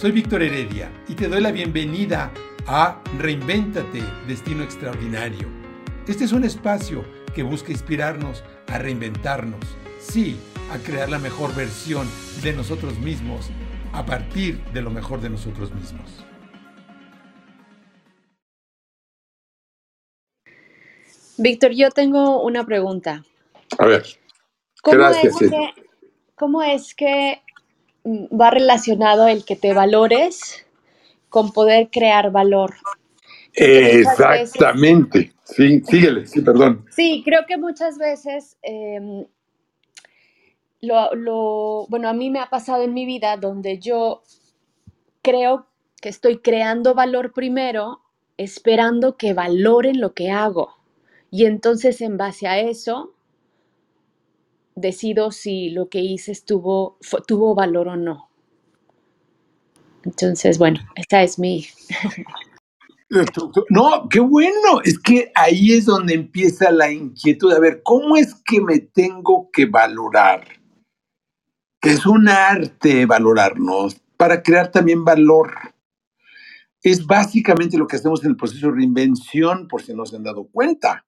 Soy Víctor Heredia y te doy la bienvenida a Reinvéntate, Destino Extraordinario. Este es un espacio que busca inspirarnos a reinventarnos, sí, a crear la mejor versión de nosotros mismos a partir de lo mejor de nosotros mismos. Víctor, yo tengo una pregunta. A ver. ¿Cómo Gracias. Es que, ¿Cómo es que va relacionado el que te valores con poder crear valor. Exactamente. sí, síguele, sí, perdón. Sí, creo que muchas veces em, lo, bueno, a mí me ha pasado en mi vida donde yo creo que estoy creando valor primero, esperando que valoren lo que hago. Y entonces en base a eso decido si lo que hice tuvo valor o no. Entonces, bueno, esta es mi... No, qué bueno. Es que ahí es donde empieza la inquietud. A ver, ¿cómo es que me tengo que valorar? Que es un arte valorarnos para crear también valor. Es básicamente lo que hacemos en el proceso de reinvención, por si no se han dado cuenta.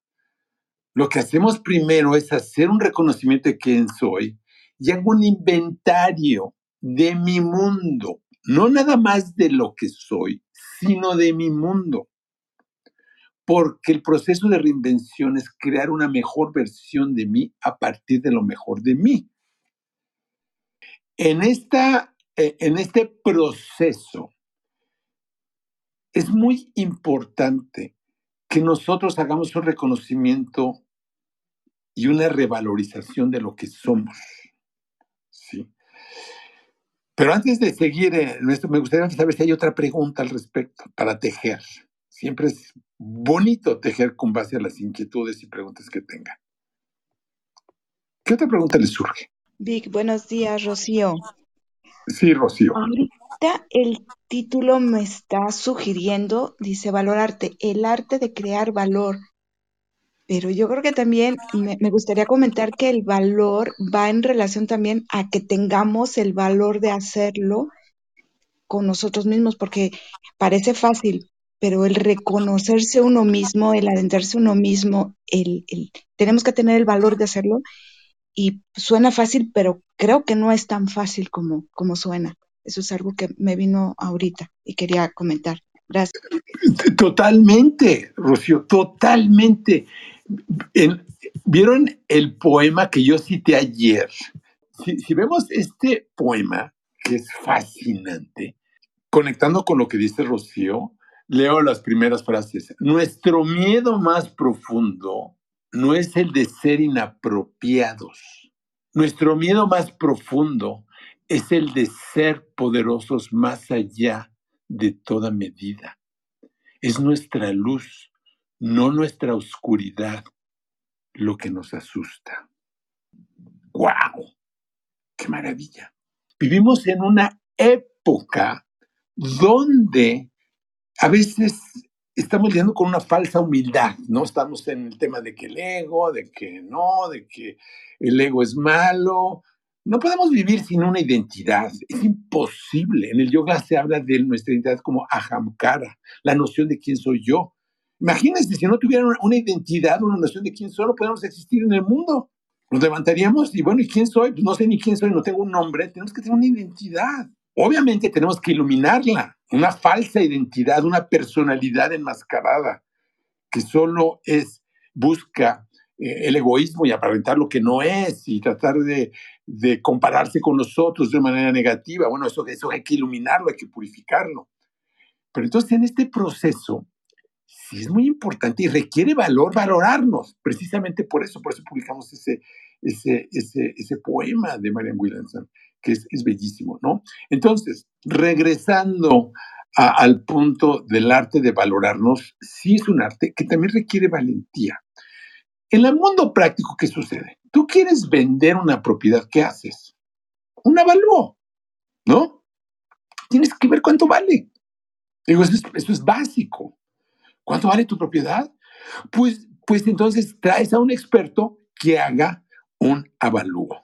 Lo que hacemos primero es hacer un reconocimiento de quién soy y hago un inventario de mi mundo, no nada más de lo que soy, sino de mi mundo. Porque el proceso de reinvención es crear una mejor versión de mí a partir de lo mejor de mí. En, esta, eh, en este proceso es muy importante que nosotros hagamos un reconocimiento y una revalorización de lo que somos. ¿sí? Pero antes de seguir esto, me gustaría saber si hay otra pregunta al respecto para tejer. Siempre es bonito tejer con base a las inquietudes y preguntas que tengan. ¿Qué otra pregunta les surge? Vic, buenos días, Rocío. Sí, Rocío. Ahorita el título me está sugiriendo, dice valorarte, el arte de crear valor. Pero yo creo que también me, gustaría comentar que el valor va en relación también a que tengamos el valor de hacerlo con nosotros mismos, porque parece fácil, pero el reconocerse uno mismo, el adentrarse uno mismo, el, tenemos que tener el valor de hacerlo y suena fácil, pero creo que no es tan fácil como, como suena. Eso es algo que me vino ahorita y quería comentar. Gracias. Totalmente, Rocío, totalmente. ¿Vieron el poema que yo cité ayer? Si, vemos este poema, que es fascinante, conectando con lo que dice Rocío, leo las primeras frases. Nuestro miedo más profundo no es el de ser inapropiados. Nuestro miedo más profundo es el de ser poderosos más allá de toda medida. Es nuestra luz, no nuestra oscuridad, lo que nos asusta. ¡Guau! ¡Qué maravilla! Vivimos en una época donde a veces estamos lidiando con una falsa humildad, ¿no? Estamos en el tema de que el ego, de que no, de que el ego es malo, no podemos vivir sin una identidad, es imposible. En el yoga se habla de nuestra identidad como ahamkara, la noción de quién soy yo. Imagínense, si no tuvieran una identidad, una noción de quién soy, no podemos existir en el mundo. Nos levantaríamos y bueno, ¿y quién soy? Pues no sé ni quién soy, no tengo un nombre, tenemos que tener una identidad. Obviamente tenemos que iluminarla, una falsa identidad, una personalidad enmascarada que solo es, busca eh, el egoísmo y aparentar lo que no es y tratar de, compararse con nosotros de manera negativa. Bueno, eso, eso hay que iluminarlo, hay que purificarlo. Pero entonces en este proceso sí es muy importante y requiere valor valorarnos. Precisamente por eso, por eso publicamos ese, ese, ese, poema de Marian Williamson, que es, es bellísimo, ¿no? Entonces, regresando al punto del arte de valorarnos, sí es un arte que también requiere valentía. En el mundo práctico, ¿qué sucede? Tú quieres vender una propiedad, ¿qué haces? Un avalúo, ¿no? Tienes que ver cuánto vale. Digo, eso es, básico. ¿Cuánto vale tu propiedad? Pues, pues entonces traes a un experto que haga un avalúo.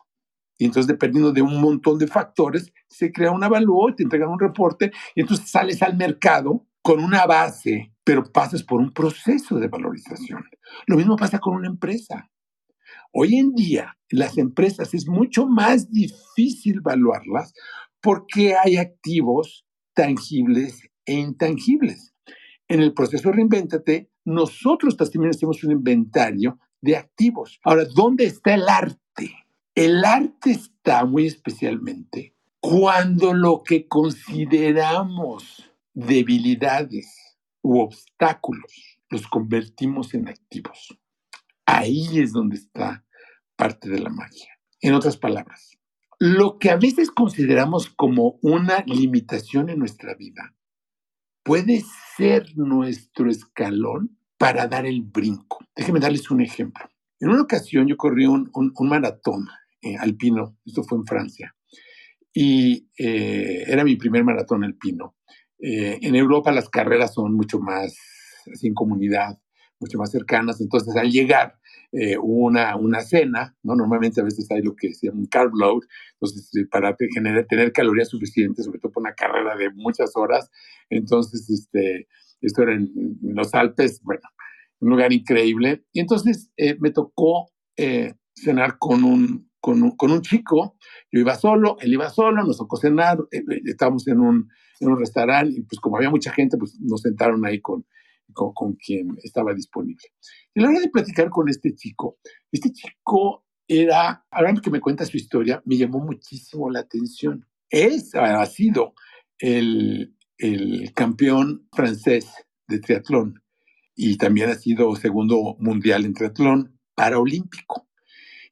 Y entonces, dependiendo de un montón de factores, se crea un avalúo, te entregan un reporte y entonces sales al mercado con una base, pero pasas por un proceso de valorización. Lo mismo pasa con una empresa. Hoy en día, las empresas es mucho más difícil evaluarlas porque hay activos tangibles e intangibles. En el proceso Reinvéntate, nosotros también hacemos un inventario de activos. Ahora, ¿dónde está el arte? El arte está muy especialmente cuando lo que consideramos debilidades u obstáculos los convertimos en activos. Ahí es donde está parte de la magia. En otras palabras, lo que a veces consideramos como una limitación en nuestra vida puede ser nuestro escalón para dar el brinco. Déjenme darles un ejemplo. En una ocasión yo corrí un, maratón eh, alpino, esto fue en Francia, y eh, era mi primer maratón alpino. Eh, en Europa las carreras son mucho más en comunidad, mucho más cercanas, entonces al llegar eh, una, una cena, ¿no? Normalmente a veces hay lo que se llama un carb load, entonces eh, para generar, tener calorías suficientes, sobre todo por una carrera de muchas horas, entonces este, esto era en, los Alpes, bueno, un lugar increíble, y entonces eh, me tocó cenar con un, con un, chico, yo iba solo, él iba solo, nos tocó cenar, estábamos en un, en un restaurante y pues como había mucha gente, pues nos sentaron ahí con, con, quien estaba disponible. Y a la hora de platicar con este chico, este chico era, ahora que me cuenta su historia, me llamó muchísimo la atención. Es, ha sido el, el campeón francés de triatlón y también ha sido segundo mundial en triatlón paraolímpico.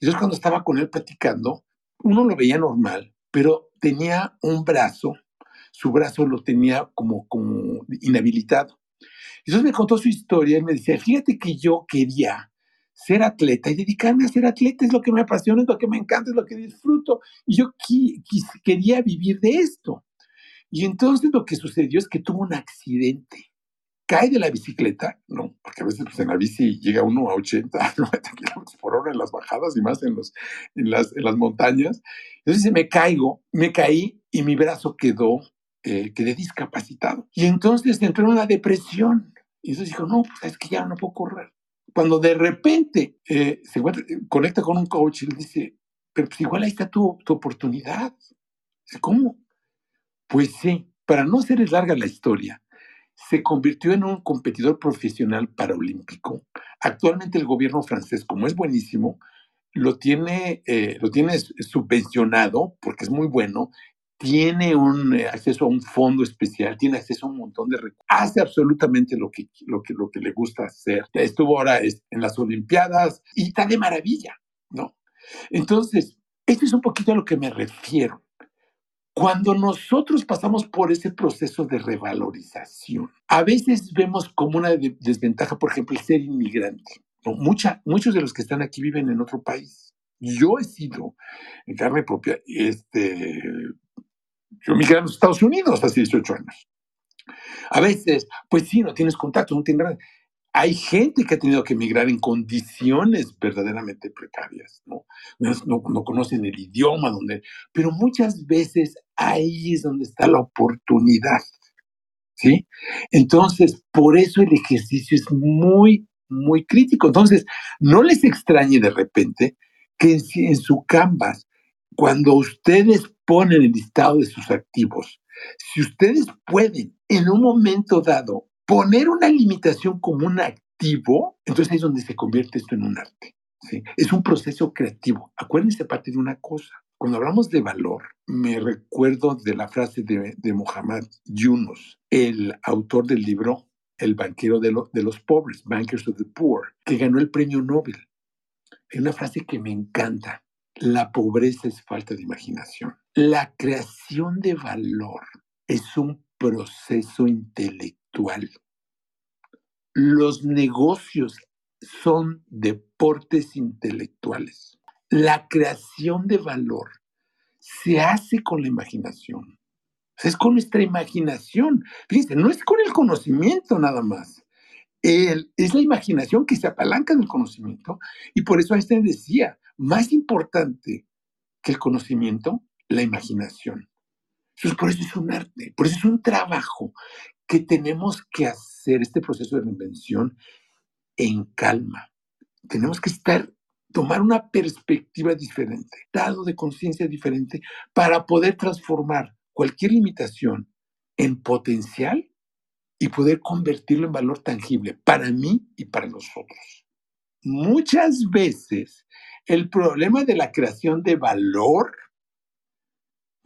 Entonces cuando estaba con él platicando, uno lo veía normal, pero tenía un brazo, su brazo lo tenía como, como inhabilitado. Entonces me contó su historia y me decía, fíjate que yo quería ser atleta y dedicarme a ser atleta es lo que me apasiona, es lo que me encanta, es lo que disfruto. Y yo quería vivir de esto. Y entonces lo que sucedió es que tuvo un accidente. Cae de la bicicleta, ¿no? Porque a veces pues, en la bici llega uno a 80, 90 kilómetros por hora en las bajadas y más en, los, en, las, en las montañas. Entonces me caigo, me caí y mi brazo quedó, eh, quedé discapacitado. Y entonces entró en una depresión. Y entonces dijo, no, pues es que ya no puedo correr. Cuando de repente eh, se conecta con un coach y le dice, pero pues igual ahí está tu, tu oportunidad. Dice, ¿cómo? Pues sí, para no hacerles larga la historia, se convirtió en un competidor profesional paraolímpico. Actualmente el gobierno francés, como es buenísimo, lo tiene, eh, lo subvencionado porque es muy bueno tiene un eh, acceso a un fondo especial, tiene acceso a un montón de recursos, hace absolutamente lo que, lo que, lo que le gusta hacer. Estuvo ahora en las Olimpiadas y está de maravilla, ¿no? Entonces, esto es un poquito a lo que me refiero. Cuando nosotros pasamos por ese proceso de revalorización, a veces vemos como una desventaja, por ejemplo, el ser inmigrante. ¿no? Mucha, muchos de los que están aquí viven en otro país. Yo he sido en carne propia este, yo migré a los Estados Unidos hace 18 años. A veces, pues sí, no tienes contacto, no tienes Hay gente que ha tenido que emigrar en condiciones verdaderamente precarias, ¿no? No, no conocen el idioma, donde, pero muchas veces ahí es donde está la oportunidad, ¿sí? Entonces, por eso el ejercicio es muy, muy crítico. Entonces, no les extrañe de repente que en, en su canvas, cuando ustedes ponen el listado de sus activos, si ustedes pueden en un momento dado poner una limitación como un activo, entonces ahí es donde se convierte esto en un arte. ¿sí? Es un proceso creativo. Acuérdense parte de una cosa. Cuando hablamos de valor, me recuerdo de la frase de, de Muhammad Yunus, el autor del libro El banquero de, de los pobres, Bankers of the Poor, que ganó el premio Nobel. Es una frase que me encanta. La pobreza es falta de imaginación. La creación de valor es un proceso intelectual. Los negocios son deportes intelectuales. La creación de valor se hace con la imaginación. Es con nuestra imaginación. Fíjense, no es con el conocimiento nada más. es la imaginación que se apalanca del conocimiento. Y por eso Einstein decía, más importante que el conocimiento, la imaginación. Entonces, por eso es un arte, por eso es un trabajo que tenemos que hacer este proceso de reinvención en calma. Tenemos que estar, tomar una perspectiva diferente, estado de conciencia diferente para poder transformar cualquier limitación en potencial y poder convertirlo en valor tangible para mí y para nosotros. Muchas veces el problema de la creación de valor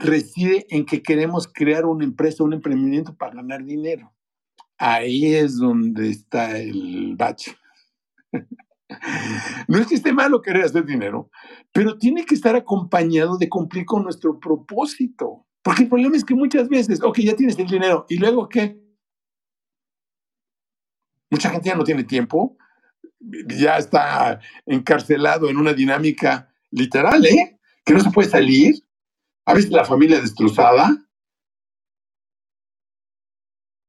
reside en que queremos crear una empresa, un emprendimiento para ganar dinero. Ahí es donde está el bache. No es que esté malo querer hacer dinero, pero tiene que estar acompañado de cumplir con nuestro propósito. Porque el problema es que muchas veces, ok, ya tienes el dinero, ¿y luego qué? Mucha gente ya no tiene tiempo, ya está encarcelado en una dinámica literal, ¿eh? Que no se puede salir. A veces la familia destrozada.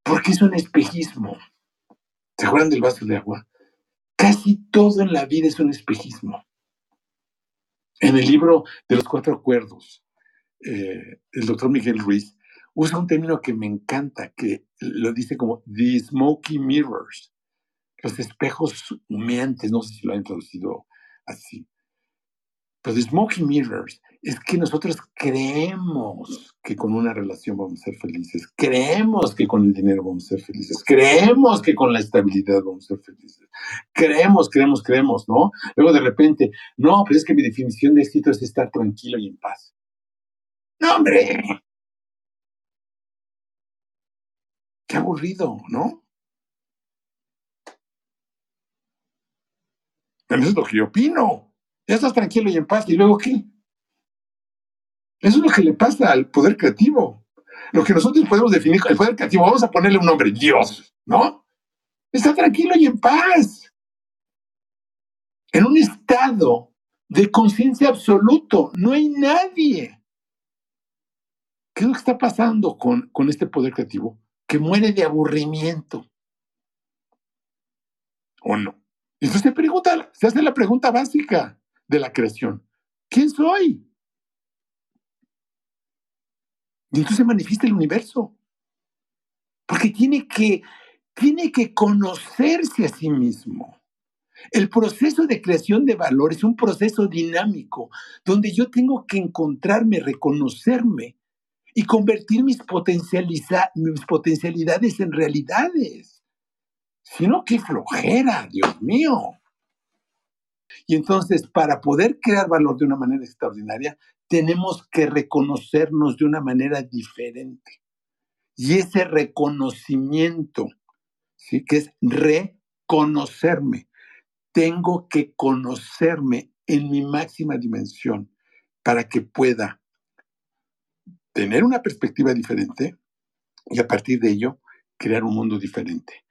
Porque es un espejismo. ¿Se acuerdan del vaso de agua? Casi todo en la vida es un espejismo. En el libro de los cuatro acuerdos, eh, el doctor Miguel Ruiz usa un término que me encanta, que lo dice como the smoky mirrors, los espejos humeantes, no sé si lo han traducido así. Pero the smoky mirrors es que nosotros creemos que con una relación vamos a ser felices, creemos que con el dinero vamos a ser felices, creemos que con la estabilidad vamos a ser felices, creemos, creemos, creemos, ¿no? Luego de repente, no, pues es que mi definición de éxito es estar tranquilo y en paz. No, hombre. Qué aburrido, ¿no? Eso es lo que yo opino. Ya estás tranquilo y en paz. ¿Y luego qué? Eso es lo que le pasa al poder creativo. Lo que nosotros podemos definir el poder creativo, vamos a ponerle un nombre, Dios, ¿no? Está tranquilo y en paz. En un estado de conciencia absoluto. No hay nadie. ¿Qué es lo que está pasando con, con este poder creativo? Que muere de aburrimiento. ¿O no? Entonces se pregunta, se hace la pregunta básica de la creación. ¿Quién soy? Y entonces se manifiesta el universo. Porque tiene que, tiene que conocerse a sí mismo. El proceso de creación de valor es un proceso dinámico donde yo tengo que encontrarme, reconocerme y convertir mis, mis potencialidades en realidades. Si no, qué flojera, Dios mío. Y entonces, para poder crear valor de una manera extraordinaria, tenemos que reconocernos de una manera diferente. Y ese reconocimiento, ¿sí? que es reconocerme, tengo que conocerme en mi máxima dimensión para que pueda tener una perspectiva diferente y a partir de ello crear un mundo diferente.